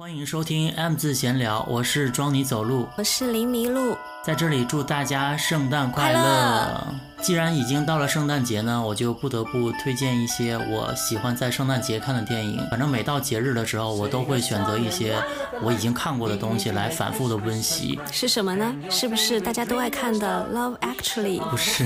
欢迎收听 M 字闲聊，我是装你走路，我是林麋鹿，在这里祝大家圣诞快乐。既然已经到了圣诞节呢，我就不得不推荐一些我喜欢在圣诞节看的电影。反正每到节日的时候，我都会选择一些我已经看过的东西来反复的温习。是什么呢？是不是大家都爱看的《Love Actually》？不是，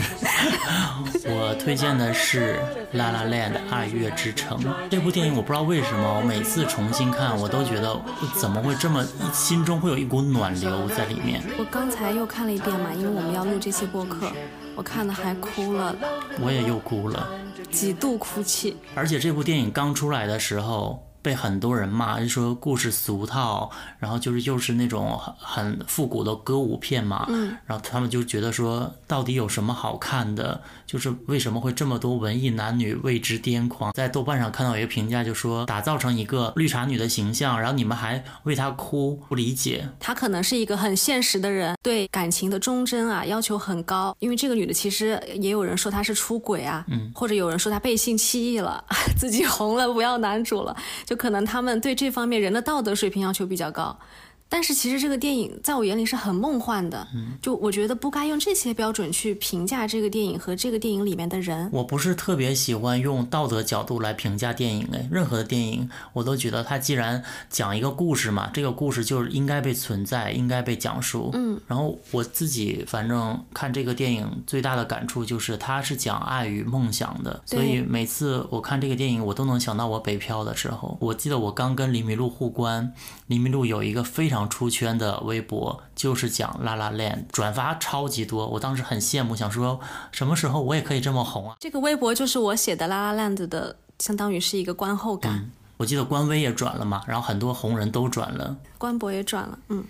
我推荐的是《La La Land》爱乐之城这部电影。我不知道为什么，我每次重新看，我都觉得怎么会这么心中会有一股暖流在里面。我刚才又看了一遍嘛，因为我们要录这期播客。我看的还哭了，我也又哭了，几度哭泣。而且这部电影刚出来的时候。被很多人骂，就说故事俗套，然后就是又是那种很很复古的歌舞片嘛，嗯，然后他们就觉得说，到底有什么好看的？就是为什么会这么多文艺男女为之癫狂？在豆瓣上看到一个评价，就说打造成一个绿茶女的形象，然后你们还为她哭，不理解。她可能是一个很现实的人，对感情的忠贞啊要求很高。因为这个女的其实也有人说她是出轨啊，嗯，或者有人说她背信弃义了，自己红了不要男主了，就。可能他们对这方面人的道德水平要求比较高。但是其实这个电影在我眼里是很梦幻的，嗯就我觉得不该用这些标准去评价这个电影和这个电影里面的人。我不是特别喜欢用道德角度来评价电影诶，任何的电影我都觉得它既然讲一个故事嘛，这个故事就是应该被存在，应该被讲述。嗯，然后我自己反正看这个电影最大的感触就是它是讲爱与梦想的，所以每次我看这个电影，我都能想到我北漂的时候。我记得我刚跟李麋鹿互关，李麋鹿有一个非常。出圈的微博就是讲《La La Land》，转发超级多，我当时很羡慕，想说什么时候我也可以这么红啊！这个微博就是我写的《La La Land》的，相当于是一个观后感。我记得官微也转了嘛，然后很多红人都转了，官博也转了。嗯，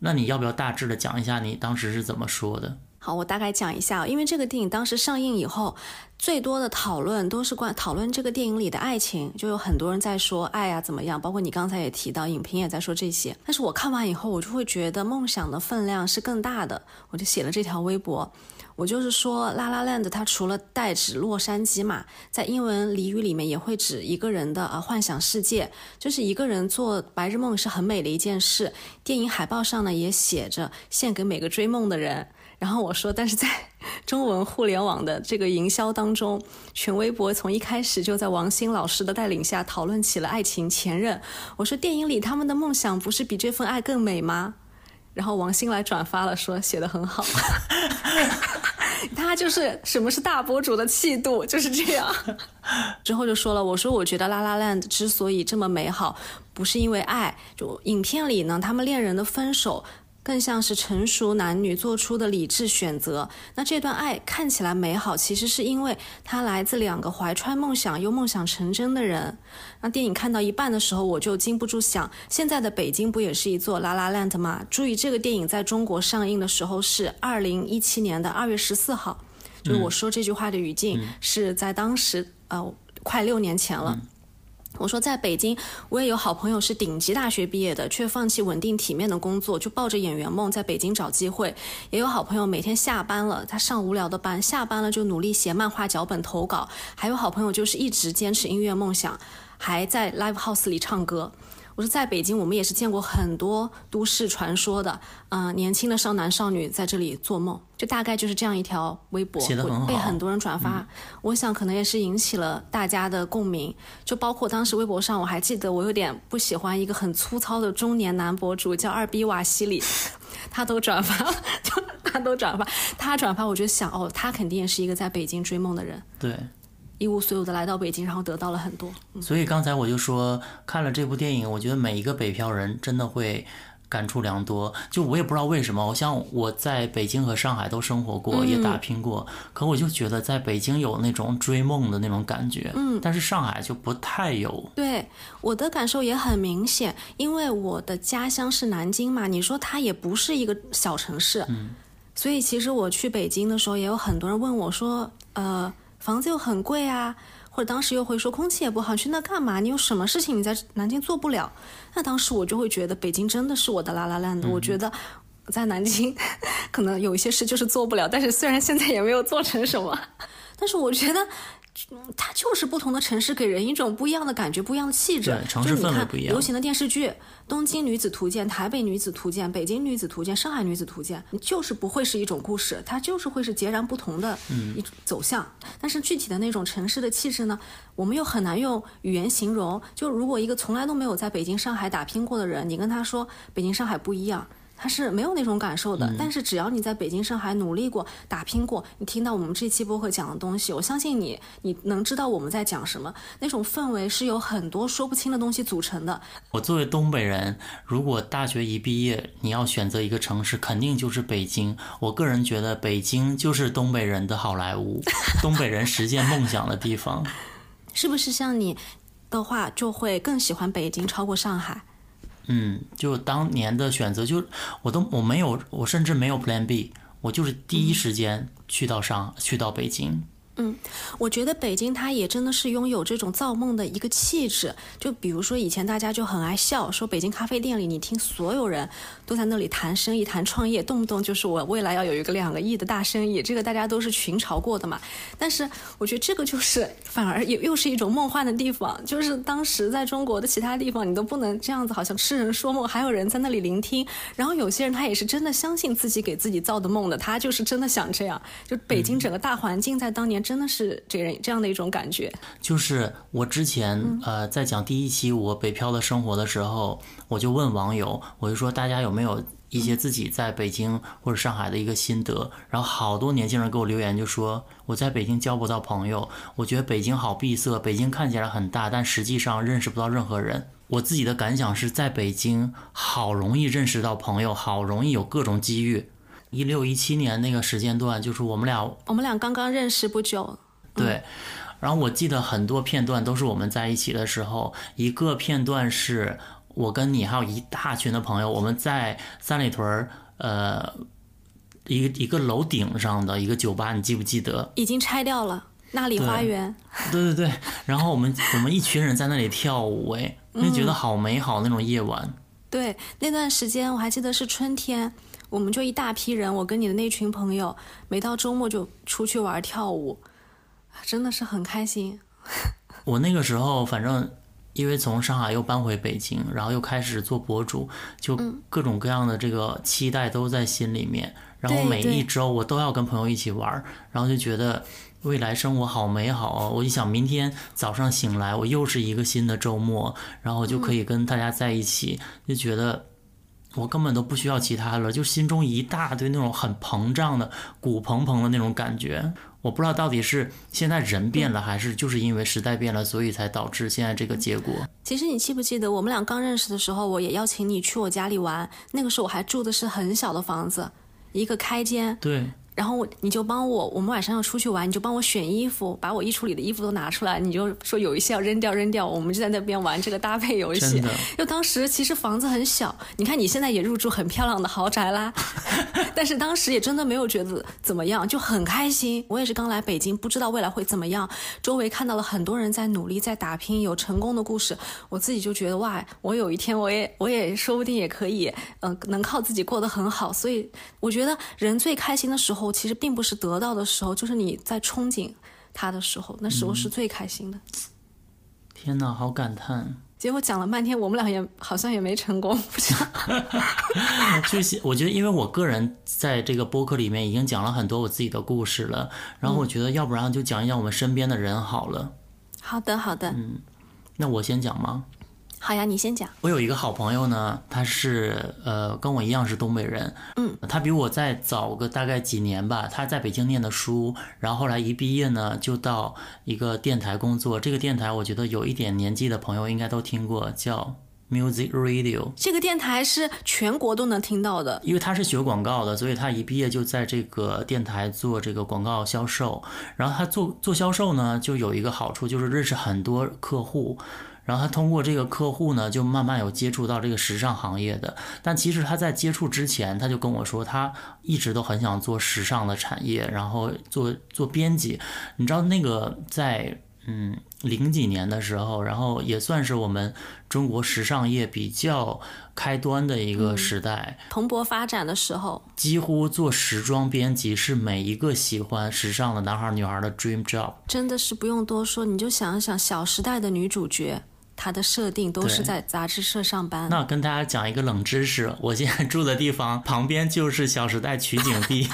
那你要不要大致的讲一下你当时是怎么说的？好，我大概讲一下，因为这个电影当时上映以后，最多的讨论都是关讨论这个电影里的爱情，就有很多人在说爱呀怎么样，包括你刚才也提到，影评也在说这些。但是我看完以后，我就会觉得梦想的分量是更大的，我就写了这条微博，我就是说，拉拉 land 它除了代指洛杉矶嘛，在英文俚语里面也会指一个人的啊幻想世界，就是一个人做白日梦是很美的一件事。电影海报上呢也写着献给每个追梦的人。然后我说，但是在 中文互联网的这个营销当中，全微博从一开始就在王鑫老师的带领下讨论起了爱情前任。我说，电影里他们的梦想不是比这份爱更美吗？然后王鑫来转发了，说写的很好。他就是什么是大博主的气度，就是这样。之后就说了，我说我觉得《拉拉 land》之所以这么美好，不是因为爱，就影片里呢，他们恋人的分手。更像是成熟男女做出的理智选择。那这段爱看起来美好，其实是因为它来自两个怀揣梦想又梦想成真的人。那电影看到一半的时候，我就禁不住想：现在的北京不也是一座拉拉 land 吗？注意，这个电影在中国上映的时候是二零一七年的二月十四号，就是我说这句话的语境是在当时，呃，快六年前了。我说，在北京，我也有好朋友是顶级大学毕业的，却放弃稳定体面的工作，就抱着演员梦在北京找机会。也有好朋友每天下班了，他上无聊的班，下班了就努力写漫画脚本投稿。还有好朋友就是一直坚持音乐梦想，还在 live house 里唱歌。我说，在北京，我们也是见过很多都市传说的，嗯，年轻的少男少女在这里做梦，就大概就是这样一条微博，被很多人转发。我想可能也是引起了大家的共鸣，就包括当时微博上，我还记得我有点不喜欢一个很粗糙的中年男博主叫二逼瓦西里，他都转发，就他都转发，他转发，我就想，哦，他肯定也是一个在北京追梦的人。对。一无所有的来到北京，然后得到了很多。所以刚才我就说，看了这部电影，我觉得每一个北漂人真的会感触良多。就我也不知道为什么，我像我在北京和上海都生活过，也打拼过，可我就觉得在北京有那种追梦的那种感觉。嗯，但是上海就不太有。对，我的感受也很明显，因为我的家乡是南京嘛，你说它也不是一个小城市。嗯，所以其实我去北京的时候，也有很多人问我说，呃。房子又很贵啊，或者当时又会说空气也不好，去那干嘛？你有什么事情你在南京做不了？那当时我就会觉得北京真的是我的拉拉烂的。我觉得在南京 可能有一些事就是做不了，但是虽然现在也没有做成什么，但是我觉得它就是不同的城市给人一种不一样的感觉，不一样的气质。城市氛围不一样。流行的电视剧《东京女子图鉴》《台北女子图鉴》《北京女子图鉴》《上海女子图鉴》，就是不会是一种故事，它就是会是截然不同的一种走向。但是具体的那种城市的气质呢，我们又很难用语言形容。就如果一个从来都没有在北京、上海打拼过的人，你跟他说北京、上海不一样。他是没有那种感受的，但是只要你在北京、上海努力过、打拼过，你听到我们这期播客讲的东西，我相信你，你能知道我们在讲什么。那种氛围是由很多说不清的东西组成的。我作为东北人，如果大学一毕业，你要选择一个城市，肯定就是北京。我个人觉得，北京就是东北人的好莱坞，东北人实现梦想的地方。是不是像你的话，就会更喜欢北京超过上海？嗯，就当年的选择，就我都我没有，我甚至没有 Plan B，我就是第一时间去到上，去到北京。嗯，我觉得北京它也真的是拥有这种造梦的一个气质。就比如说以前大家就很爱笑，说北京咖啡店里，你听所有人都在那里谈生意、谈创业，动不动就是我未来要有一个两个亿的大生意，这个大家都是群嘲过的嘛。但是我觉得这个就是反而又又是一种梦幻的地方，就是当时在中国的其他地方你都不能这样子，好像痴人说梦，还有人在那里聆听。然后有些人他也是真的相信自己给自己造的梦的，他就是真的想这样。就北京整个大环境在当年。真的是这人这样的一种感觉，就是我之前呃在讲第一期我北漂的生活的时候，我就问网友，我就说大家有没有一些自己在北京或者上海的一个心得，然后好多年轻人给我留言，就说我在北京交不到朋友，我觉得北京好闭塞，北京看起来很大，但实际上认识不到任何人。我自己的感想是在北京好容易认识到朋友，好容易有各种机遇。一六一七年那个时间段，就是我们俩，我们俩刚刚认识不久。对，然后我记得很多片段都是我们在一起的时候。一个片段是我跟你还有一大群的朋友，我们在三里屯儿，呃，一个一个楼顶上的一个酒吧，你记不记得？已经拆掉了，那里花园。对对对，然后我们我们一群人在那里跳舞，哎，就觉得好美好那种夜晚。对，那段时间我还记得是春天。我们就一大批人，我跟你的那群朋友，每到周末就出去玩跳舞，真的是很开心。我那个时候，反正因为从上海又搬回北京，然后又开始做博主，就各种各样的这个期待都在心里面。然后每一周我都要跟朋友一起玩，然后就觉得未来生活好美好哦。我一想，明天早上醒来，我又是一个新的周末，然后就可以跟大家在一起，就觉得。我根本都不需要其他了，就心中一大堆那种很膨胀的、鼓蓬蓬的那种感觉。我不知道到底是现在人变了，还是就是因为时代变了，所以才导致现在这个结果。其实你记不记得我们俩刚认识的时候，我也邀请你去我家里玩，那个时候我还住的是很小的房子，一个开间。对。然后你就帮我，我们晚上要出去玩，你就帮我选衣服，把我衣橱里的衣服都拿出来，你就说有一些要扔掉扔掉，我们就在那边玩这个搭配游戏。就当时其实房子很小，你看你现在也入住很漂亮的豪宅啦，但是当时也真的没有觉得怎么样，就很开心。我也是刚来北京，不知道未来会怎么样，周围看到了很多人在努力在打拼，有成功的故事，我自己就觉得哇，我有一天我也我也说不定也可以，嗯，能靠自己过得很好。所以我觉得人最开心的时候。其实并不是得到的时候，就是你在憧憬他的时候，那时候是最开心的。天哪，好感叹！结果讲了半天，我们俩也好像也没成功，不知道。就是我觉得，因为我个人在这个播客里面已经讲了很多我自己的故事了，然后我觉得要不然就讲一讲我们身边的人好了。好的，好的。嗯，那我先讲吗？好呀，你先讲。我有一个好朋友呢，他是呃跟我一样是东北人，嗯，他比我再早个大概几年吧。他在北京念的书，然后后来一毕业呢，就到一个电台工作。这个电台我觉得有一点年纪的朋友应该都听过，叫 Music Radio。这个电台是全国都能听到的，因为他是学广告的，所以他一毕业就在这个电台做这个广告销售。然后他做做销售呢，就有一个好处，就是认识很多客户。然后他通过这个客户呢，就慢慢有接触到这个时尚行业的。但其实他在接触之前，他就跟我说，他一直都很想做时尚的产业，然后做做编辑。你知道那个在嗯零几年的时候，然后也算是我们中国时尚业比较开端的一个时代，蓬勃发展的时候，几乎做时装编辑是每一个喜欢时尚的男孩女孩的 dream job。真的是不用多说，你就想一想《小时代》的女主角。她的设定都是在杂志社上班。那跟大家讲一个冷知识，我现在住的地方旁边就是《小时代》取景地，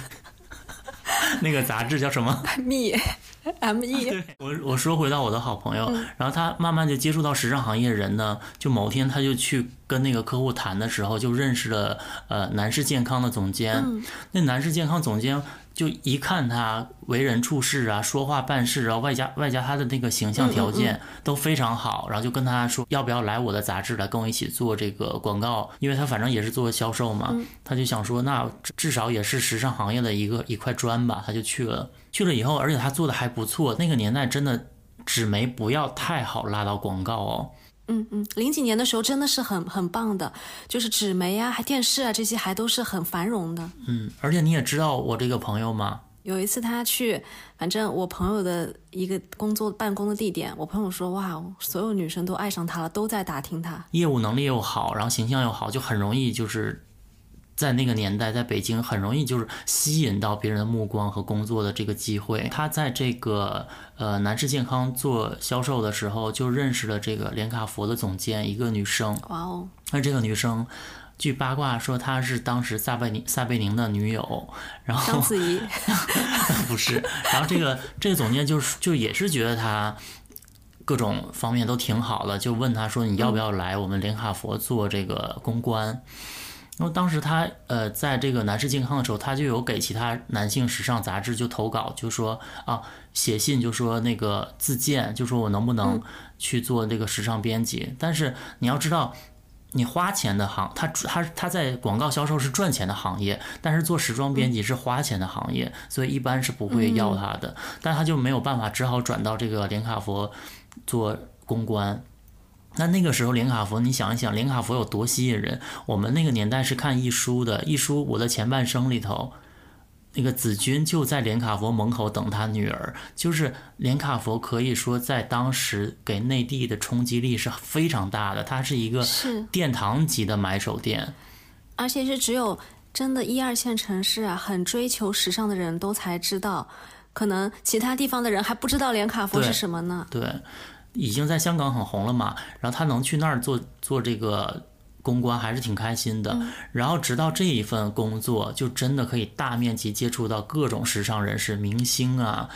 那个杂志叫什么？Me。M E，我我说回到我的好朋友，然后他慢慢就接触到时尚行业人呢，就某天他就去跟那个客户谈的时候，就认识了呃男士健康的总监。那男士健康总监就一看他为人处事啊，说话办事，然后外加外加他的那个形象条件都非常好，然后就跟他说要不要来我的杂志来跟我一起做这个广告，因为他反正也是做销售嘛，他就想说那至少也是时尚行业的一个一块砖吧，他就去了。去了以后，而且他做的还不错。那个年代真的纸媒不要太好拉到广告哦。嗯嗯，零几年的时候真的是很很棒的，就是纸媒啊，还电视啊这些还都是很繁荣的。嗯，而且你也知道我这个朋友吗？有一次他去，反正我朋友的一个工作办公的地点，我朋友说哇，所有女生都爱上他了，都在打听他。业务能力又好，然后形象又好，就很容易就是。在那个年代，在北京很容易就是吸引到别人的目光和工作的这个机会。他在这个呃男士健康做销售的时候，就认识了这个连卡佛的总监，一个女生。哇哦！那这个女生，据八卦说她是当时撒贝宁撒贝宁的女友。然后章子怡 不是。然后这个这个总监就是就也是觉得他各种方面都挺好的，就问他说你要不要来我们连卡佛做这个公关？因为当时他呃，在这个男士健康的时候，他就有给其他男性时尚杂志就投稿，就说啊，写信就说那个自荐，就说我能不能去做这个时尚编辑。但是你要知道，你花钱的行，他他他在广告销售是赚钱的行业，但是做时装编辑是花钱的行业，所以一般是不会要他的。但他就没有办法，只好转到这个连卡佛做公关。那那个时候，连卡佛，你想一想，连卡佛有多吸引人？我们那个年代是看一书的，一书《我的前半生》里头，那个子君就在连卡佛门口等他女儿。就是连卡佛可以说在当时给内地的冲击力是非常大的，它是一个殿堂级的买手店，而且是只有真的一二线城市啊，很追求时尚的人都才知道，可能其他地方的人还不知道连卡佛是什么呢？对。已经在香港很红了嘛，然后他能去那儿做做这个公关，还是挺开心的。然后直到这一份工作，就真的可以大面积接触到各种时尚人士、明星啊，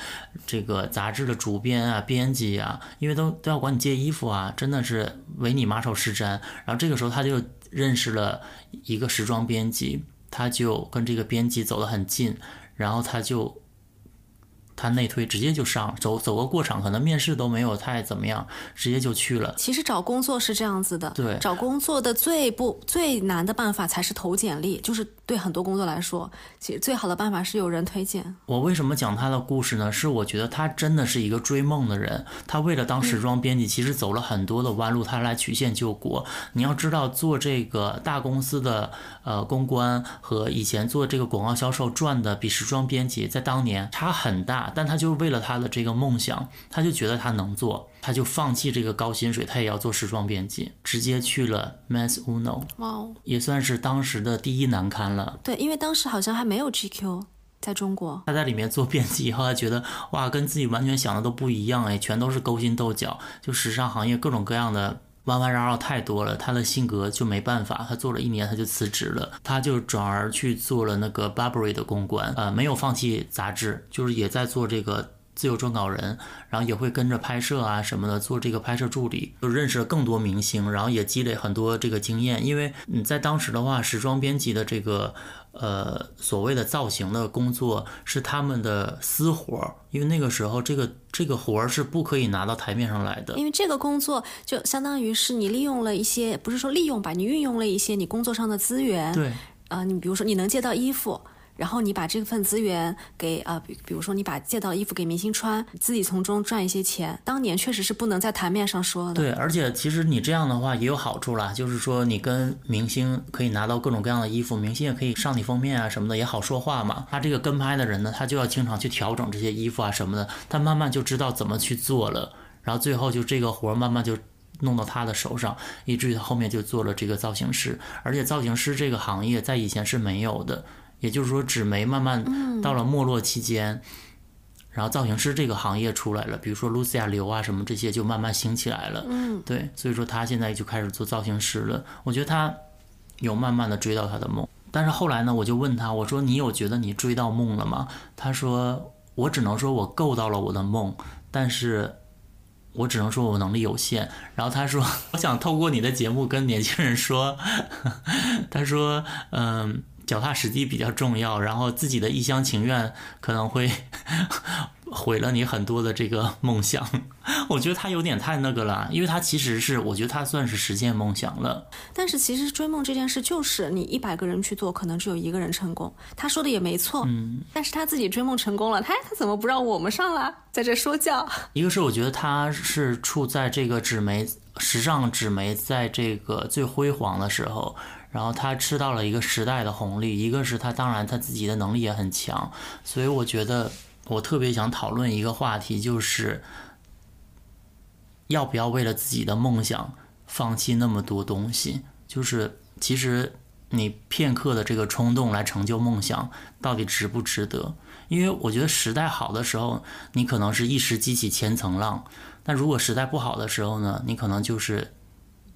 这个杂志的主编啊、编辑啊，因为都都要管你借衣服啊，真的是唯你马首是瞻。然后这个时候他就认识了一个时装编辑，他就跟这个编辑走得很近，然后他就。他内推直接就上，走走个过场，可能面试都没有太怎么样，直接就去了。其实找工作是这样子的，对，找工作的最不最难的办法才是投简历，就是对很多工作来说，其实最好的办法是有人推荐。我为什么讲他的故事呢？是我觉得他真的是一个追梦的人，他为了当时装编辑，其实走了很多的弯路，他来曲线救国。你要知道，做这个大公司的呃公关和以前做这个广告销售赚的比时装编辑在当年差很大。但他就是为了他的这个梦想，他就觉得他能做，他就放弃这个高薪水，他也要做时装编辑，直接去了 Mass Uno，哇哦，也算是当时的第一难堪了。对，因为当时好像还没有 GQ 在中国。他在里面做编辑以后，他觉得哇，跟自己完全想的都不一样哎，全都是勾心斗角，就时尚行业各种各样的。弯弯绕绕太多了，他的性格就没办法。他做了一年，他就辞职了，他就转而去做了那个 Burberry 的公关，呃，没有放弃杂志，就是也在做这个自由撰稿人，然后也会跟着拍摄啊什么的，做这个拍摄助理，就认识了更多明星，然后也积累很多这个经验。因为你在当时的话，时装编辑的这个。呃，所谓的造型的工作是他们的私活儿，因为那个时候这个这个活儿是不可以拿到台面上来的。因为这个工作就相当于是你利用了一些，不是说利用吧，你运用了一些你工作上的资源。对。啊，你比如说你能借到衣服。然后你把这份资源给啊，比比如说你把借到衣服给明星穿，自己从中赚一些钱。当年确实是不能在台面上说的。对，而且其实你这样的话也有好处啦，就是说你跟明星可以拿到各种各样的衣服，明星也可以上你封面啊什么的，也好说话嘛。他这个跟拍的人呢，他就要经常去调整这些衣服啊什么的，他慢慢就知道怎么去做了，然后最后就这个活儿慢慢就。弄到他的手上，以至于他后面就做了这个造型师。而且造型师这个行业在以前是没有的，也就是说纸媒慢慢到了没落期间，然后造型师这个行业出来了，比如说露西亚刘啊什么这些就慢慢兴起来了。嗯，对，所以说他现在就开始做造型师了。我觉得他有慢慢的追到他的梦，但是后来呢，我就问他，我说你有觉得你追到梦了吗？他说我只能说我够到了我的梦，但是。我只能说，我能力有限。然后他说：“ 我想透过你的节目跟年轻人说，他说，嗯，脚踏实地比较重要，然后自己的一厢情愿可能会。”毁了你很多的这个梦想，我觉得他有点太那个了，因为他其实是，我觉得他算是实现梦想了。但是其实追梦这件事，就是你一百个人去做，可能只有一个人成功。他说的也没错，嗯。但是他自己追梦成功了，他他怎么不让我们上了，在这说教？一个是我觉得他是处在这个纸媒时尚纸媒在这个最辉煌的时候，然后他吃到了一个时代的红利。一个是他当然他自己的能力也很强，所以我觉得。我特别想讨论一个话题，就是要不要为了自己的梦想放弃那么多东西？就是其实你片刻的这个冲动来成就梦想，到底值不值得？因为我觉得时代好的时候，你可能是一时激起千层浪；但如果时代不好的时候呢，你可能就是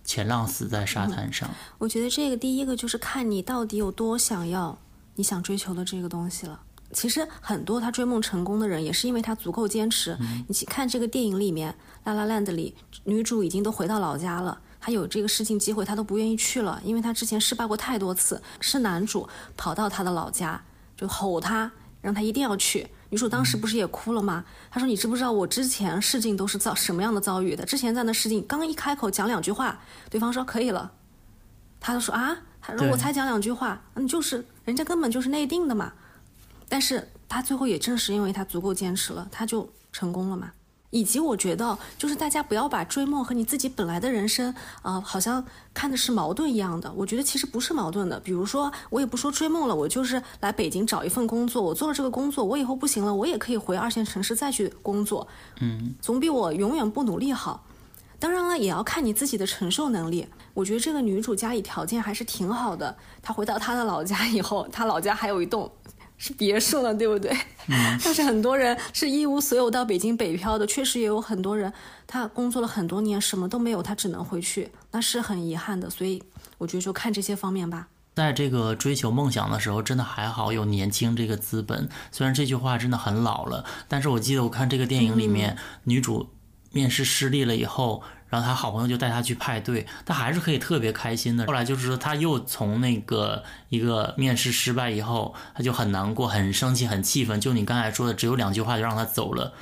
前浪死在沙滩上。我觉得这个第一个就是看你到底有多想要你想追求的这个东西了。其实很多他追梦成功的人，也是因为他足够坚持。你去看这个电影里面，《La La Land》里，女主已经都回到老家了，她有这个试镜机会，她都不愿意去了，因为她之前失败过太多次。是男主跑到她的老家，就吼她，让她一定要去。女主当时不是也哭了吗？她说：“你知不知道我之前试镜都是遭什么样的遭遇的？之前在那试镜，刚一开口讲两句话，对方说可以了，他就说啊，他说我才讲两句话，嗯，就是人家根本就是内定的嘛。”但是他最后也正是因为他足够坚持了，他就成功了嘛。以及我觉得，就是大家不要把追梦和你自己本来的人生，啊，好像看的是矛盾一样的。我觉得其实不是矛盾的。比如说，我也不说追梦了，我就是来北京找一份工作，我做了这个工作，我以后不行了，我也可以回二线城市再去工作，嗯，总比我永远不努力好。当然了，也要看你自己的承受能力。我觉得这个女主家里条件还是挺好的。她回到她的老家以后，她老家还有一栋。是别墅了，对不对？嗯。但是很多人是一无所有到北京北漂的，确实也有很多人，他工作了很多年，什么都没有，他只能回去，那是很遗憾的。所以我觉得就看这些方面吧。在这个追求梦想的时候，真的还好有年轻这个资本。虽然这句话真的很老了，但是我记得我看这个电影里面，女主面试失利了以后。然后他好朋友就带他去派对，他还是可以特别开心的。后来就是说，他又从那个一个面试失败以后，他就很难过、很生气、很气愤。就你刚才说的，只有两句话就让他走了。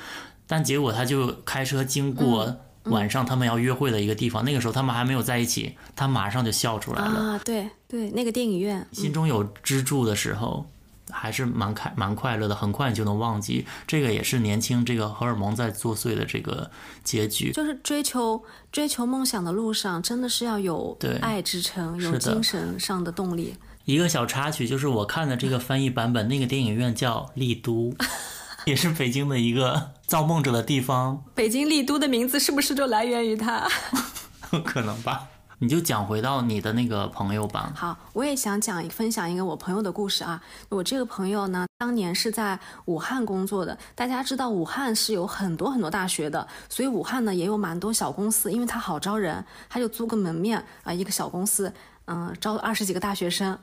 但结果他就开车经过晚上他们要约会的一个地方，那个时候他们还没有在一起，他马上就笑出来了。啊，对对，那个电影院，心中有支柱的时候。还是蛮开蛮快乐的，很快你就能忘记。这个也是年轻这个荷尔蒙在作祟的这个结局。就是追求追求梦想的路上，真的是要有爱支撑，有精神上的动力。一个小插曲就是我看的这个翻译版本，那个电影院叫丽都，也是北京的一个造梦者的地方。北京丽都的名字是不是就来源于它？可能吧。你就讲回到你的那个朋友吧。好，我也想讲分享一个我朋友的故事啊。我这个朋友呢，当年是在武汉工作的。大家知道武汉是有很多很多大学的，所以武汉呢也有蛮多小公司，因为他好招人，他就租个门面啊，一个小公司，嗯，招二十几个大学生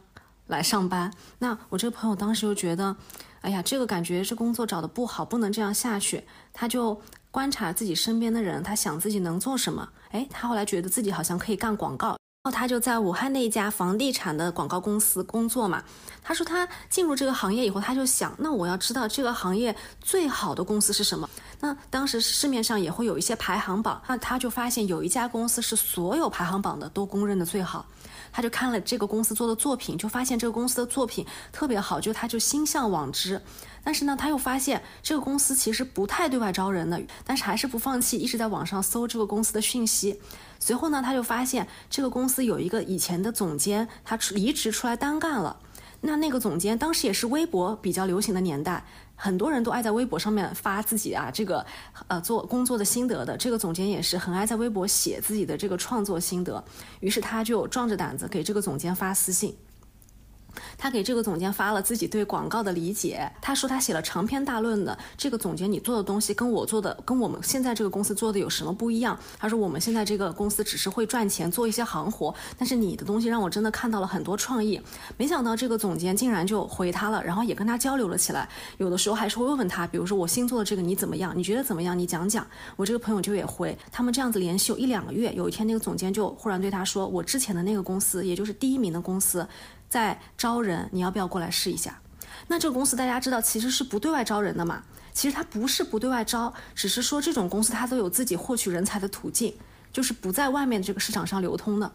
来上班。那我这个朋友当时就觉得，哎呀，这个感觉这工作找的不好，不能这样下去。他就观察自己身边的人，他想自己能做什么。哎，他后来觉得自己好像可以干广告，然后他就在武汉那一家房地产的广告公司工作嘛。他说他进入这个行业以后，他就想，那我要知道这个行业最好的公司是什么。那当时市面上也会有一些排行榜，那他就发现有一家公司是所有排行榜的都公认的最好。他就看了这个公司做的作品，就发现这个公司的作品特别好，就他就心向往之。但是呢，他又发现这个公司其实不太对外招人的，但是还是不放弃，一直在网上搜这个公司的讯息。随后呢，他就发现这个公司有一个以前的总监，他离职出来单干了。那那个总监当时也是微博比较流行的年代，很多人都爱在微博上面发自己啊这个呃做工作的心得的。这个总监也是很爱在微博写自己的这个创作心得，于是他就壮着胆子给这个总监发私信。他给这个总监发了自己对广告的理解。他说他写了长篇大论的。这个总监，你做的东西跟我做的，跟我们现在这个公司做的有什么不一样？他说我们现在这个公司只是会赚钱，做一些行活。但是你的东西让我真的看到了很多创意。没想到这个总监竟然就回他了，然后也跟他交流了起来。有的时候还是会问问他，比如说我新做的这个你怎么样？你觉得怎么样？你讲讲。我这个朋友就也回。他们这样子联系有一两个月，有一天那个总监就忽然对他说：“我之前的那个公司，也就是第一名的公司。”在招人，你要不要过来试一下？那这个公司大家知道其实是不对外招人的嘛？其实它不是不对外招，只是说这种公司它都有自己获取人才的途径，就是不在外面这个市场上流通的。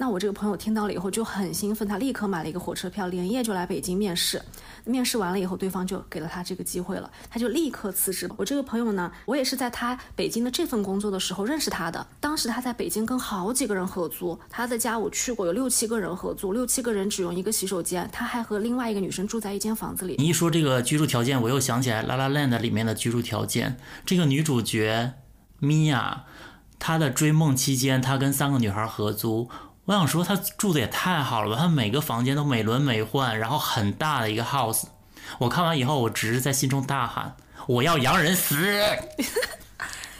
那我这个朋友听到了以后就很兴奋，他立刻买了一个火车票，连夜就来北京面试。面试完了以后，对方就给了他这个机会了，他就立刻辞职。我这个朋友呢，我也是在他北京的这份工作的时候认识他的。当时他在北京跟好几个人合租，他的家我去过，有六七个人合租，六七个人只用一个洗手间，他还和另外一个女生住在一间房子里。你一说这个居住条件，我又想起来《La La Land》里面的居住条件，这个女主角米娅，她的追梦期间，她跟三个女孩合租。我想说，他住的也太好了吧！他每个房间都美轮美奂，然后很大的一个 house。我看完以后，我只是在心中大喊：“我要洋人死！”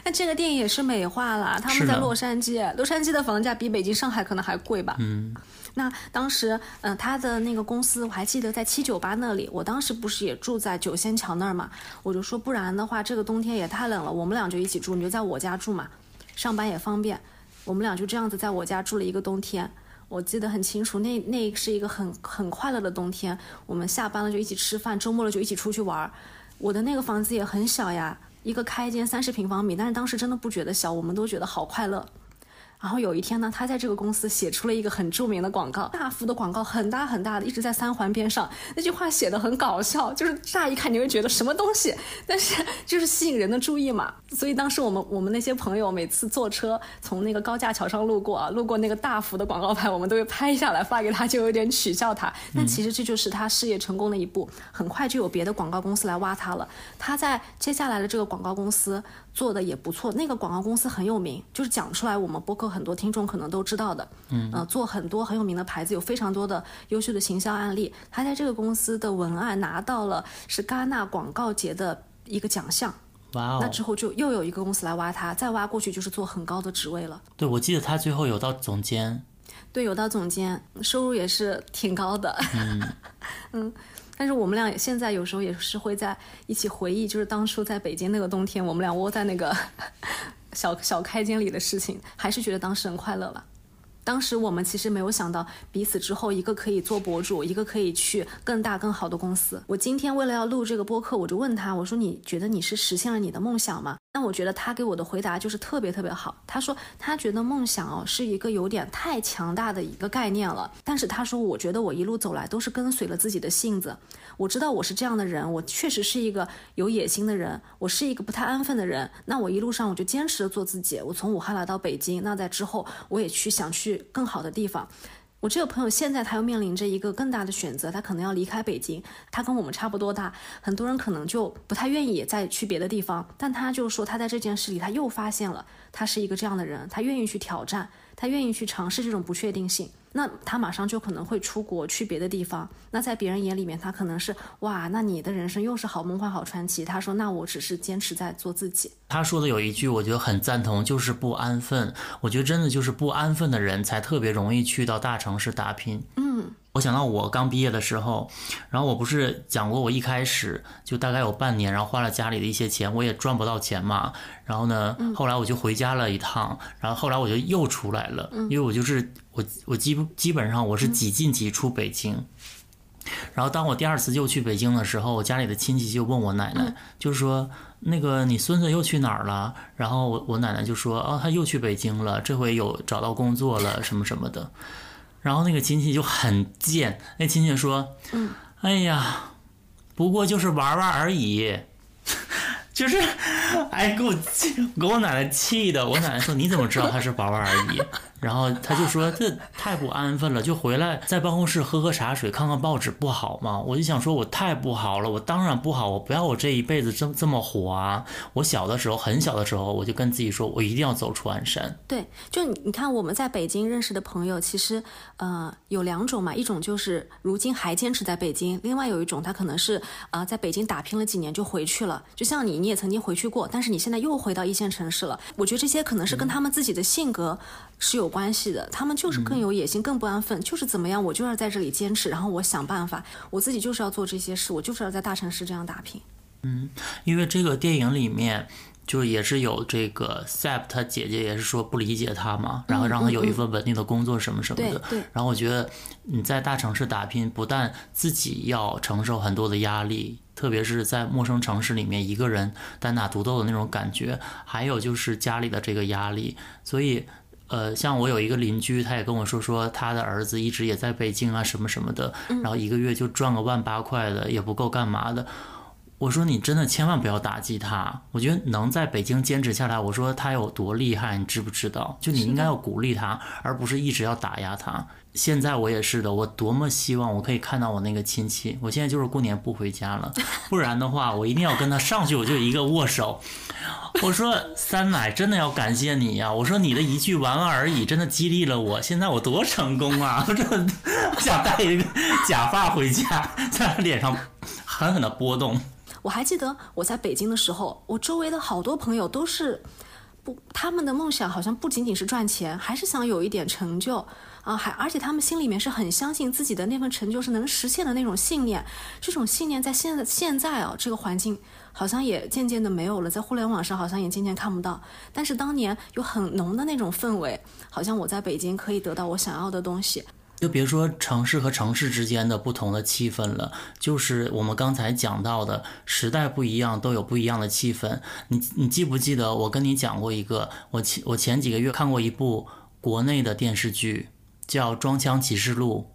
那这个电影也是美化了。他们在洛杉矶，洛杉矶的房价比北京、上海可能还贵吧？嗯。那当时，嗯，他的那个公司，我还记得在七九八那里。我当时不是也住在九仙桥那儿嘛？我就说，不然的话，这个冬天也太冷了，我们俩就一起住，你就在我家住嘛，上班也方便。我们俩就这样子在我家住了一个冬天，我记得很清楚，那那是一个很很快乐的冬天。我们下班了就一起吃饭，周末了就一起出去玩。我的那个房子也很小呀，一个开间三十平方米，但是当时真的不觉得小，我们都觉得好快乐。然后有一天呢，他在这个公司写出了一个很著名的广告，大幅的广告，很大很大的，一直在三环边上。那句话写的很搞笑，就是乍一看你会觉得什么东西，但是就是吸引人的注意嘛。所以当时我们我们那些朋友每次坐车从那个高架桥上路过啊，路过那个大幅的广告牌，我们都会拍下来发给他，就有点取笑他。但其实这就是他事业成功的一步，很快就有别的广告公司来挖他了。他在接下来的这个广告公司。做的也不错，那个广告公司很有名，就是讲出来我们播客很多听众可能都知道的，嗯，呃，做很多很有名的牌子，有非常多的优秀的行销案例。他在这个公司的文案拿到了是戛纳广告节的一个奖项，哇哦！那之后就又有一个公司来挖他，再挖过去就是做很高的职位了。对，我记得他最后有到总监，对，有到总监，收入也是挺高的，嗯 嗯。但是我们俩现在有时候也是会在一起回忆，就是当初在北京那个冬天，我们俩窝在那个 小小开间里的事情，还是觉得当时很快乐吧。当时我们其实没有想到彼此之后，一个可以做博主，一个可以去更大更好的公司。我今天为了要录这个播客，我就问他，我说你觉得你是实现了你的梦想吗？那我觉得他给我的回答就是特别特别好。他说他觉得梦想哦是一个有点太强大的一个概念了。但是他说我觉得我一路走来都是跟随了自己的性子。我知道我是这样的人，我确实是一个有野心的人，我是一个不太安分的人。那我一路上我就坚持的做自己。我从武汉来到北京，那在之后我也去想去更好的地方。我这个朋友现在他又面临着一个更大的选择，他可能要离开北京。他跟我们差不多大，很多人可能就不太愿意再去别的地方。但他就说他在这件事里他又发现了，他是一个这样的人，他愿意去挑战，他愿意去尝试这种不确定性。那他马上就可能会出国去别的地方。那在别人眼里面，他可能是哇，那你的人生又是好梦幻、好传奇。他说，那我只是坚持在做自己。他说的有一句我觉得很赞同，就是不安分。我觉得真的就是不安分的人才特别容易去到大城市打拼。嗯。我想到我刚毕业的时候，然后我不是讲过，我一开始就大概有半年，然后花了家里的一些钱，我也赚不到钱嘛。然后呢，后来我就回家了一趟，然后后来我就又出来了，因为我就是我我基基本上我是几进几出北京。然后当我第二次又去北京的时候，我家里的亲戚就问我奶奶，就是说那个你孙子又去哪儿了？然后我我奶奶就说，哦，他又去北京了，这回有找到工作了，什么什么的。然后那个亲戚就很贱，那亲戚说：“嗯，哎呀，不过就是玩玩而已。”就是，哎，给我气，给我奶奶气的。我奶奶说：“你怎么知道他是玩玩而已？”然后他就说：“这太不安分了，就回来在办公室喝喝茶水，看看报纸，不好吗？”我就想说：“我太不好了，我当然不好，我不要我这一辈子这这么火啊！”我小的时候，很小的时候，我就跟自己说：“我一定要走出鞍山。”对，就你你看，我们在北京认识的朋友，其实呃有两种嘛，一种就是如今还坚持在北京，另外有一种他可能是啊在北京打拼了几年就回去了，就像你，你也曾经回去过，但是你现在又回到一线城市了。我觉得这些可能是跟他们自己的性格是有。关系的，他们就是更有野心，更不安分，就是怎么样，我就要在这里坚持，然后我想办法，我自己就是要做这些事，我就是要在大城市这样打拼。嗯，因为这个电影里面就也是有这个 Sap，他姐姐也是说不理解他嘛，然后让他有一份稳定的工作什么什么的。对。然后我觉得你在大城市打拼，不但自己要承受很多的压力，特别是在陌生城市里面一个人单打独斗的那种感觉，还有就是家里的这个压力，所以。呃，像我有一个邻居，他也跟我说说他的儿子一直也在北京啊，什么什么的，然后一个月就赚个万八块的，也不够干嘛的。我说你真的千万不要打击他，我觉得能在北京坚持下来，我说他有多厉害，你知不知道？就你应该要鼓励他，而不是一直要打压他。现在我也是的，我多么希望我可以看到我那个亲戚。我现在就是过年不回家了，不然的话，我一定要跟他上去，我就一个握手。我说三奶真的要感谢你呀！我说你的一句玩玩而已，真的激励了我。现在我多成功啊！我真想带一个 假发回家，在他脸上狠狠的拨动。我还记得我在北京的时候，我周围的好多朋友都是不，他们的梦想好像不仅仅是赚钱，还是想有一点成就。啊，还而且他们心里面是很相信自己的那份成就是能实现的那种信念，这种信念在现在现在啊这个环境好像也渐渐的没有了，在互联网上好像也渐渐看不到。但是当年有很浓的那种氛围，好像我在北京可以得到我想要的东西。就别说城市和城市之间的不同的气氛了，就是我们刚才讲到的时代不一样，都有不一样的气氛。你你记不记得我跟你讲过一个，我前我前几个月看过一部国内的电视剧。叫《装腔启示录》，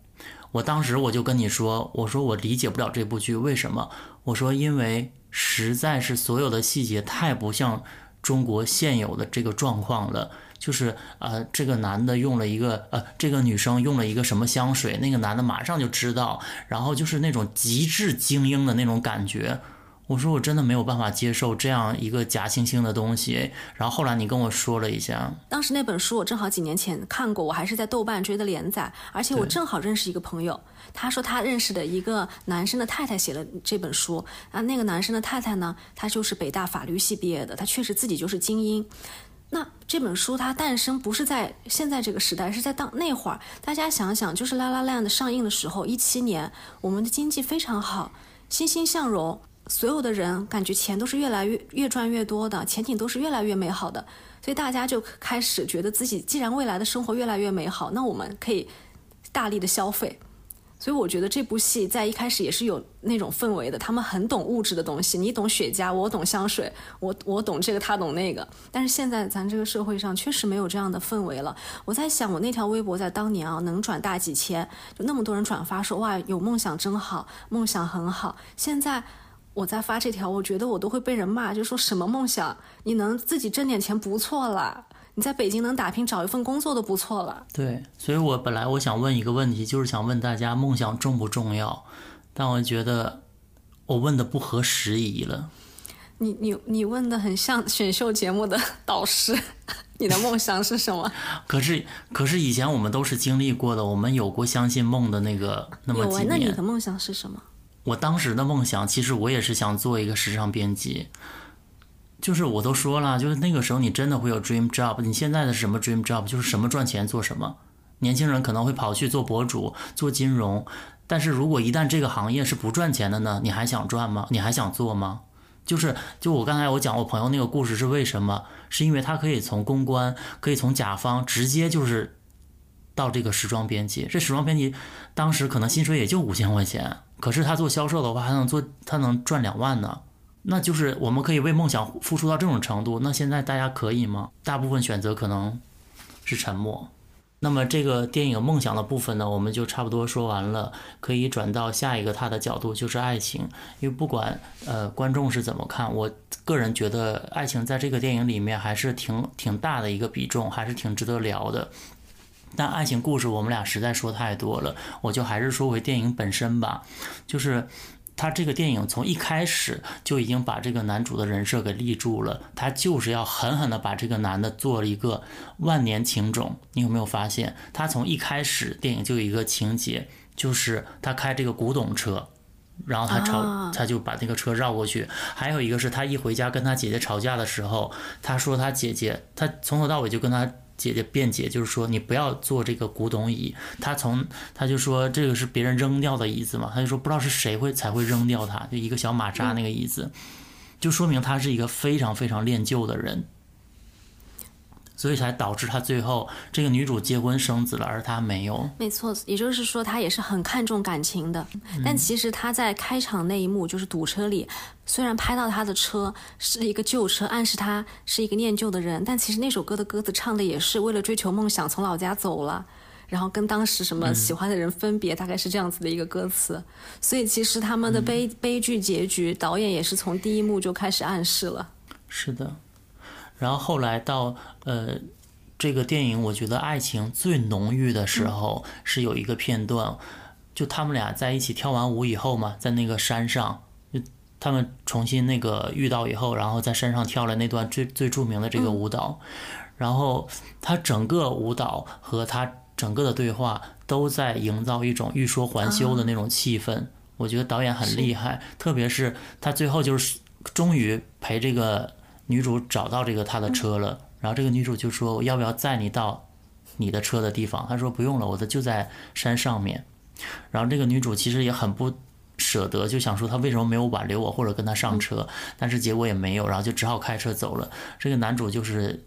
我当时我就跟你说，我说我理解不了这部剧为什么？我说因为实在是所有的细节太不像中国现有的这个状况了，就是呃，这个男的用了一个呃，这个女生用了一个什么香水，那个男的马上就知道，然后就是那种极致精英的那种感觉。我说我真的没有办法接受这样一个假惺惺的东西。然后后来你跟我说了一下，当时那本书我正好几年前看过，我还是在豆瓣追的连载，而且我正好认识一个朋友，他说他认识的一个男生的太太写了这本书啊，那个男生的太太呢，他就是北大法律系毕业的，他确实自己就是精英。那这本书它诞生不是在现在这个时代，是在当那会儿，大家想想，就是《La La Land》上映的时候，一七年，我们的经济非常好，欣欣向荣。所有的人感觉钱都是越来越越赚越多的，前景都是越来越美好的，所以大家就开始觉得自己既然未来的生活越来越美好，那我们可以大力的消费。所以我觉得这部戏在一开始也是有那种氛围的，他们很懂物质的东西，你懂雪茄，我懂香水，我我懂这个，他懂那个。但是现在咱这个社会上确实没有这样的氛围了。我在想，我那条微博在当年啊，能转大几千，就那么多人转发说哇，有梦想真好，梦想很好。现在。我在发这条，我觉得我都会被人骂，就说什么梦想，你能自己挣点钱不错了，你在北京能打拼找一份工作都不错了。对，所以我本来我想问一个问题，就是想问大家梦想重不重要，但我觉得我问的不合时宜了。你你你问的很像选秀节目的导师，你的梦想是什么？可是可是以前我们都是经历过的，我们有过相信梦的那个那么几年。那你的梦想是什么？我当时的梦想，其实我也是想做一个时尚编辑。就是我都说了，就是那个时候你真的会有 dream job。你现在的什么 dream job？就是什么赚钱做什么。年轻人可能会跑去做博主、做金融，但是如果一旦这个行业是不赚钱的呢？你还想赚吗？你还想做吗？就是就我刚才我讲我朋友那个故事是为什么？是因为他可以从公关，可以从甲方直接就是到这个时装编辑。这时装编辑当时可能薪水也就五千块钱。可是他做销售的话，还能做，他能赚两万呢。那就是我们可以为梦想付出到这种程度。那现在大家可以吗？大部分选择可能是沉默。那么这个电影梦想的部分呢，我们就差不多说完了，可以转到下一个他的角度，就是爱情。因为不管呃观众是怎么看，我个人觉得爱情在这个电影里面还是挺挺大的一个比重，还是挺值得聊的。但爱情故事我们俩实在说太多了，我就还是说回电影本身吧，就是。他这个电影从一开始就已经把这个男主的人设给立住了，他就是要狠狠的把这个男的做了一个万年情种。你有没有发现，他从一开始电影就有一个情节，就是他开这个古董车，然后他朝，他就把那个车绕过去。还有一个是他一回家跟他姐姐吵架的时候，他说他姐姐，他从头到尾就跟他。姐姐辩解，就是说你不要坐这个古董椅。他从他就说这个是别人扔掉的椅子嘛，他就说不知道是谁会才会扔掉它，就一个小马扎那个椅子，就说明他是一个非常非常恋旧的人。所以才导致他最后这个女主结婚生子了，而他没有。没错，也就是说他也是很看重感情的。但其实他在开场那一幕，就是堵车里，虽然拍到他的车是一个旧车，暗示他是一个念旧的人，但其实那首歌的歌词唱的也是为了追求梦想从老家走了，然后跟当时什么喜欢的人分别，大概是这样子的一个歌词。所以其实他们的悲悲剧结局，导演也是从第一幕就开始暗示了。是的。然后后来到呃，这个电影我觉得爱情最浓郁的时候是有一个片段，就他们俩在一起跳完舞以后嘛，在那个山上，就他们重新那个遇到以后，然后在山上跳了那段最最著名的这个舞蹈，然后他整个舞蹈和他整个的对话都在营造一种欲说还休的那种气氛，我觉得导演很厉害，特别是他最后就是终于陪这个。女主找到这个他的车了，然后这个女主就说：“我要不要载你到你的车的地方？”他说：“不用了，我的就在山上面。”然后这个女主其实也很不舍得，就想说他为什么没有挽留我或者跟他上车，但是结果也没有，然后就只好开车走了。这个男主就是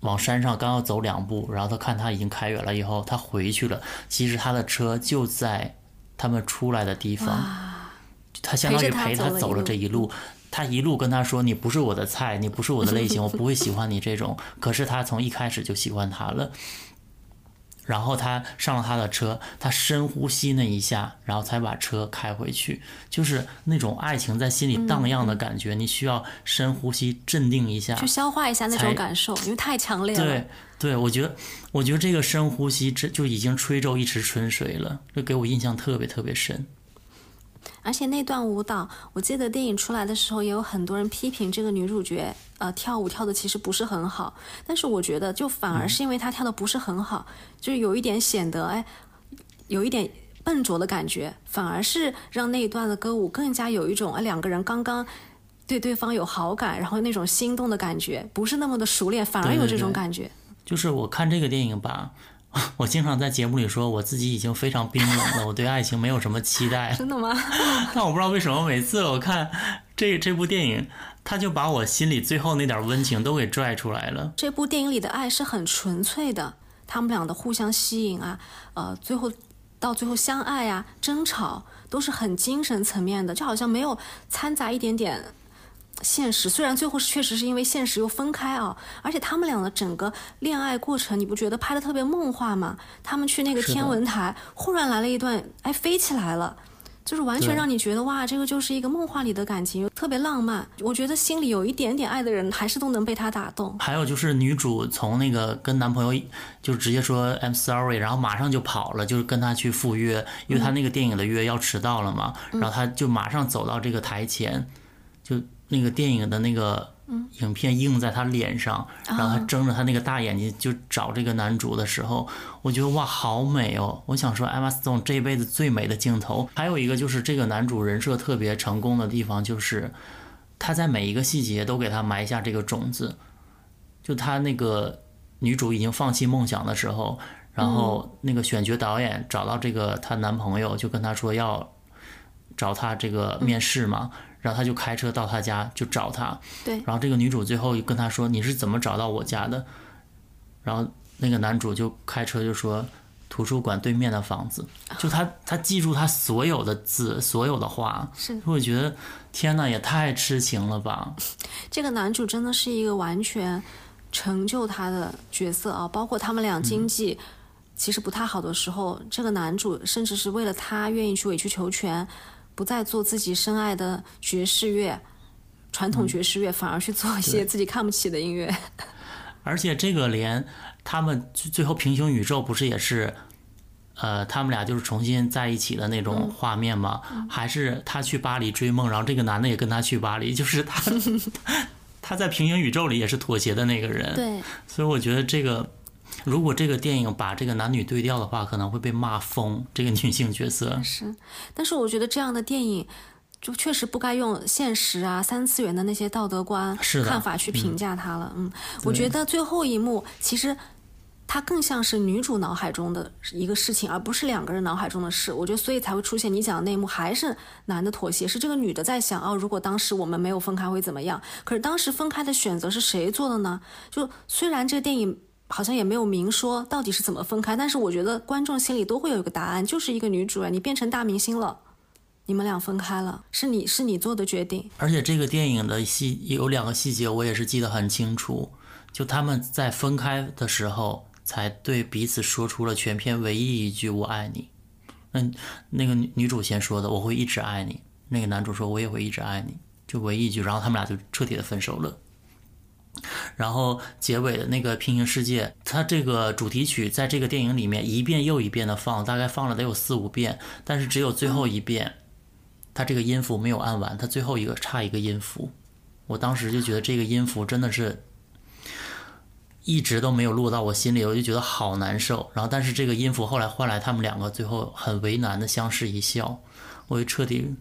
往山上刚要走两步，然后他看他已经开远了以后，他回去了。其实他的车就在他们出来的地方，他相当于陪他走了这一路。他一路跟他说：“你不是我的菜，你不是我的类型，我不会喜欢你这种。”可是他从一开始就喜欢他了。然后他上了他的车，他深呼吸那一下，然后才把车开回去。就是那种爱情在心里荡漾的感觉，你需要深呼吸，镇定一下，去消化一下那种感受，因为太强烈了。对对，我觉得，我觉得这个深呼吸，这就已经吹皱一池春水了，这给我印象特别特别深。而且那段舞蹈，我记得电影出来的时候，也有很多人批评这个女主角，呃，跳舞跳的其实不是很好。但是我觉得，就反而是因为她跳的不是很好，就是有一点显得，哎，有一点笨拙的感觉，反而是让那一段的歌舞更加有一种，哎，两个人刚刚对对方有好感，然后那种心动的感觉，不是那么的熟练，反而有这种感觉。就是我看这个电影吧。我经常在节目里说，我自己已经非常冰冷了，我对爱情没有什么期待。真的吗？但我不知道为什么每次我看这这部电影，他就把我心里最后那点温情都给拽出来了。这部电影里的爱是很纯粹的，他们俩的互相吸引啊，呃，最后到最后相爱啊，争吵都是很精神层面的，就好像没有掺杂一点点。现实虽然最后是确实是因为现实又分开啊，而且他们俩的整个恋爱过程，你不觉得拍的特别梦幻吗？他们去那个天文台，忽然来了一段，哎，飞起来了，就是完全让你觉得哇，这个就是一个梦幻里的感情，特别浪漫。我觉得心里有一点点爱的人，还是都能被他打动。还有就是女主从那个跟男朋友就直接说 I'm sorry，然后马上就跑了，就是跟他去赴约，因为他那个电影的约要迟到了嘛，然后他就马上走到这个台前，就。那个电影的那个影片映在他脸上，然后他睁着他那个大眼睛就找这个男主的时候，我觉得哇，好美哦！我想说，，Emma Stone 这辈子最美的镜头。还有一个就是这个男主人设特别成功的地方，就是他在每一个细节都给他埋下这个种子。就他那个女主已经放弃梦想的时候，然后那个选角导演找到这个她男朋友，就跟她说要找他这个面试嘛。然后他就开车到他家就找他，对。然后这个女主最后跟他说：“你是怎么找到我家的？”然后那个男主就开车就说：“图书馆对面的房子。”就他他记住他所有的字，所有的话。是。我觉得天呐，也太痴情了吧！这个男主真的是一个完全成就他的角色啊，包括他们俩经济其实不太好的时候，这个男主甚至是为了他愿意去委曲求全，不再做自己深爱的爵士乐、传统爵士乐，反而去做一些自己看不起的音乐。而且这个连他们最后平行宇宙不是也是，呃，他们俩就是重新在一起的那种画面吗？还是他去巴黎追梦，然后这个男的也跟他去巴黎，就是他 他在平行宇宙里也是妥协的那个人。对，所以我觉得这个。如果这个电影把这个男女对调的话，可能会被骂疯。这个女性角色 是，但是我觉得这样的电影就确实不该用现实啊、三次元的那些道德观看法去评价它了。嗯，我觉得最后一幕其实它更像是女主脑海中的一个事情，而不是两个人脑海中的事。我觉得所以才会出现你讲的那一幕，还是男的妥协，是这个女的在想哦，如果当时我们没有分开会怎么样？可是当时分开的选择是谁做的呢？就虽然这个电影。好像也没有明说到底是怎么分开，但是我觉得观众心里都会有一个答案，就是一个女主啊，你变成大明星了，你们俩分开了，是你是你做的决定。而且这个电影的细有两个细节，我也是记得很清楚，就他们在分开的时候才对彼此说出了全片唯一一句“我爱你”。那那个女主先说的“我会一直爱你”，那个男主说“我也会一直爱你”，就唯一一句，然后他们俩就彻底的分手了。然后结尾的那个平行世界，它这个主题曲在这个电影里面一遍又一遍的放，大概放了得有四五遍，但是只有最后一遍，它这个音符没有按完，它最后一个差一个音符，我当时就觉得这个音符真的是一直都没有落到我心里，我就觉得好难受。然后但是这个音符后来换来他们两个最后很为难的相视一笑，我就彻底，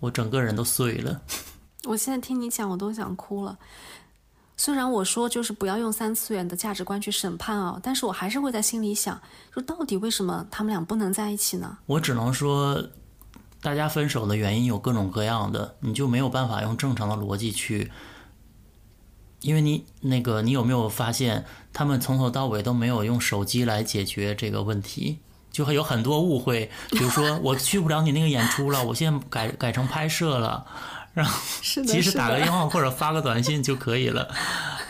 我整个人都碎了。我现在听你讲，我都想哭了。虽然我说就是不要用三次元的价值观去审判啊，但是我还是会在心里想，说到底为什么他们俩不能在一起呢？我只能说，大家分手的原因有各种各样的，你就没有办法用正常的逻辑去，因为你那个你有没有发现，他们从头到尾都没有用手机来解决这个问题，就会有很多误会，比如说 我去不了你那个演出了，我现在改改成拍摄了。然后，其实打个电话或者发个短信就可以了，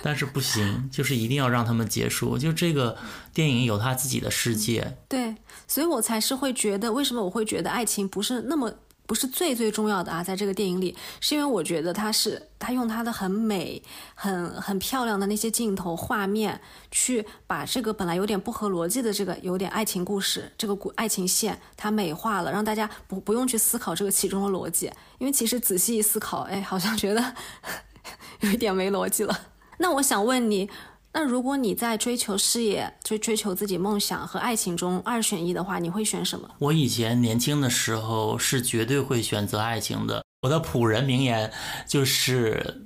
但是不行，就是一定要让他们结束。就这个电影有他自己的世界，对，所以我才是会觉得，为什么我会觉得爱情不是那么。不是最最重要的啊，在这个电影里，是因为我觉得他是他用他的很美、很很漂亮的那些镜头画面，去把这个本来有点不合逻辑的这个有点爱情故事这个故爱情线，它美化了，让大家不不用去思考这个其中的逻辑，因为其实仔细一思考，哎，好像觉得 有一点没逻辑了。那我想问你。那如果你在追求事业、追追求自己梦想和爱情中二选一的话，你会选什么？我以前年轻的时候是绝对会选择爱情的。我的普人名言就是：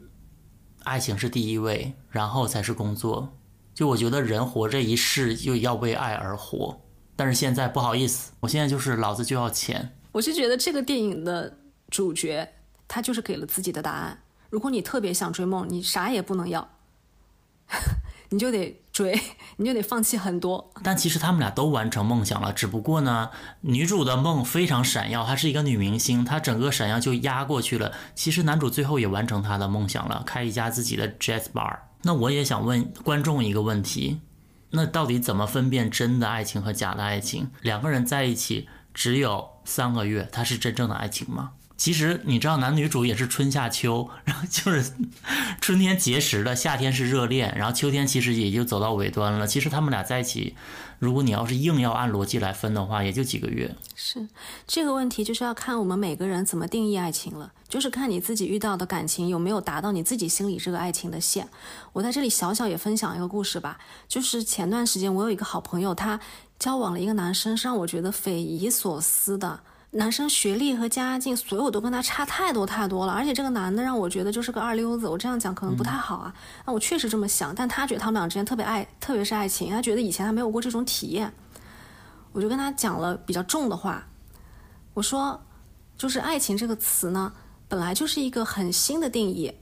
爱情是第一位，然后才是工作。就我觉得人活这一世就要为爱而活。但是现在不好意思，我现在就是老子就要钱。我是觉得这个电影的主角他就是给了自己的答案。如果你特别想追梦，你啥也不能要。你就得追，你就得放弃很多。但其实他们俩都完成梦想了，只不过呢，女主的梦非常闪耀，她是一个女明星，她整个闪耀就压过去了。其实男主最后也完成他的梦想了，开一家自己的 jazz bar。那我也想问观众一个问题：那到底怎么分辨真的爱情和假的爱情？两个人在一起只有三个月，他是真正的爱情吗？其实你知道，男女主也是春夏秋，然后就是春天结识的，夏天是热恋，然后秋天其实也就走到尾端了。其实他们俩在一起，如果你要是硬要按逻辑来分的话，也就几个月。是这个问题，就是要看我们每个人怎么定义爱情了，就是看你自己遇到的感情有没有达到你自己心里这个爱情的线。我在这里小小也分享一个故事吧，就是前段时间我有一个好朋友，他交往了一个男生，是让我觉得匪夷所思的。男生学历和家境，所有都跟他差太多太多了，而且这个男的让我觉得就是个二流子。我这样讲可能不太好啊，那我确实这么想。但他觉得他们俩之间特别爱，特别是爱情，他觉得以前他没有过这种体验。我就跟他讲了比较重的话，我说，就是爱情这个词呢，本来就是一个很新的定义。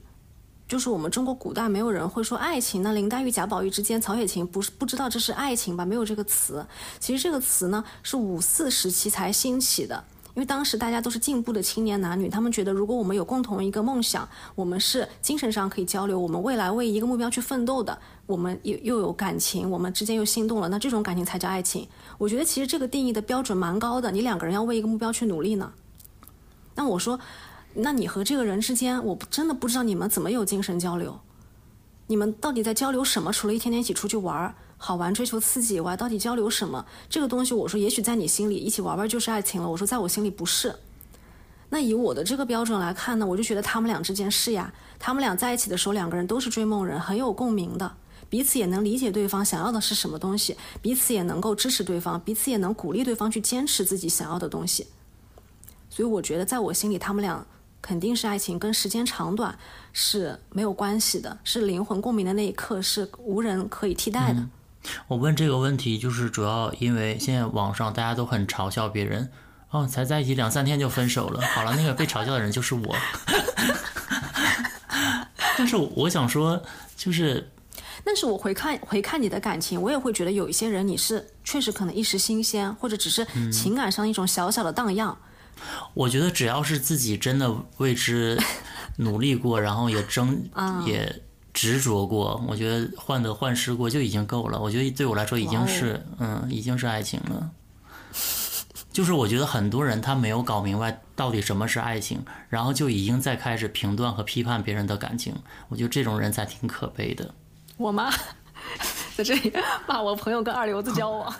就是我们中国古代没有人会说爱情，那林黛玉、贾宝玉之间，曹雪芹不是不知道这是爱情吧？没有这个词。其实这个词呢是五四时期才兴起的。因为当时大家都是进步的青年男女，他们觉得如果我们有共同一个梦想，我们是精神上可以交流，我们未来为一个目标去奋斗的，我们又又有感情，我们之间又心动了，那这种感情才叫爱情。我觉得其实这个定义的标准蛮高的，你两个人要为一个目标去努力呢。那我说，那你和这个人之间，我真的不知道你们怎么有精神交流，你们到底在交流什么？除了一天天一起出去玩儿。好玩、追求刺激以外，到底交流什么？这个东西，我说也许在你心里一起玩玩就是爱情了。我说在我心里不是。那以我的这个标准来看呢，我就觉得他们俩之间是呀。他们俩在一起的时候，两个人都是追梦人，很有共鸣的，彼此也能理解对方想要的是什么东西，彼此也能够支持对方，彼此也能鼓励对方去坚持自己想要的东西。所以我觉得在我心里，他们俩肯定是爱情，跟时间长短是没有关系的，是灵魂共鸣的那一刻是无人可以替代的。我问这个问题，就是主要因为现在网上大家都很嘲笑别人，哦，才在一起两三天就分手了。好了，那个被嘲笑的人就是我。但是我想说，就是，但是我回看回看你的感情，我也会觉得有一些人你是确实可能一时新鲜，或者只是情感上一种小小的荡漾。我觉得只要是自己真的为之努力过，然后也争 也。执着过，我觉得患得患失过就已经够了。我觉得对我来说已经是，嗯，已经是爱情了。就是我觉得很多人他没有搞明白到底什么是爱情，然后就已经在开始评断和批判别人的感情。我觉得这种人才挺可悲的。我妈 在这里骂我朋友跟二流子交往。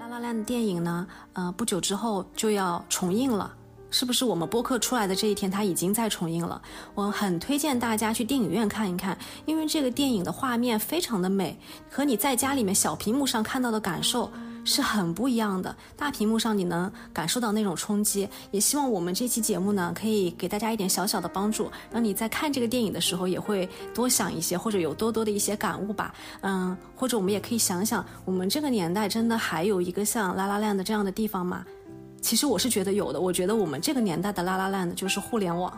拉拉烂的电影呢，呃，不久之后就要重映了。是不是我们播客出来的这一天，它已经在重映了？我很推荐大家去电影院看一看，因为这个电影的画面非常的美，和你在家里面小屏幕上看到的感受是很不一样的。大屏幕上你能感受到那种冲击。也希望我们这期节目呢，可以给大家一点小小的帮助，让你在看这个电影的时候也会多想一些，或者有多多的一些感悟吧。嗯，或者我们也可以想想，我们这个年代真的还有一个像拉拉链的这样的地方吗？其实我是觉得有的，我觉得我们这个年代的拉拉烂的就是互联网，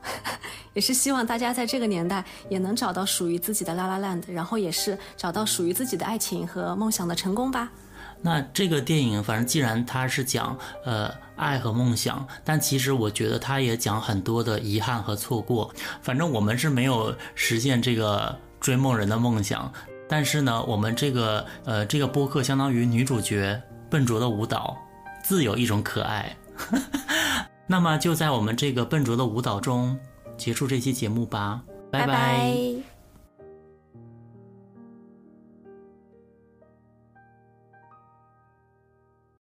也是希望大家在这个年代也能找到属于自己的拉拉烂的，然后也是找到属于自己的爱情和梦想的成功吧。那这个电影，反正既然它是讲呃爱和梦想，但其实我觉得它也讲很多的遗憾和错过。反正我们是没有实现这个追梦人的梦想，但是呢，我们这个呃这个播客相当于女主角笨拙的舞蹈。自有一种可爱，那么就在我们这个笨拙的舞蹈中结束这期节目吧，拜拜。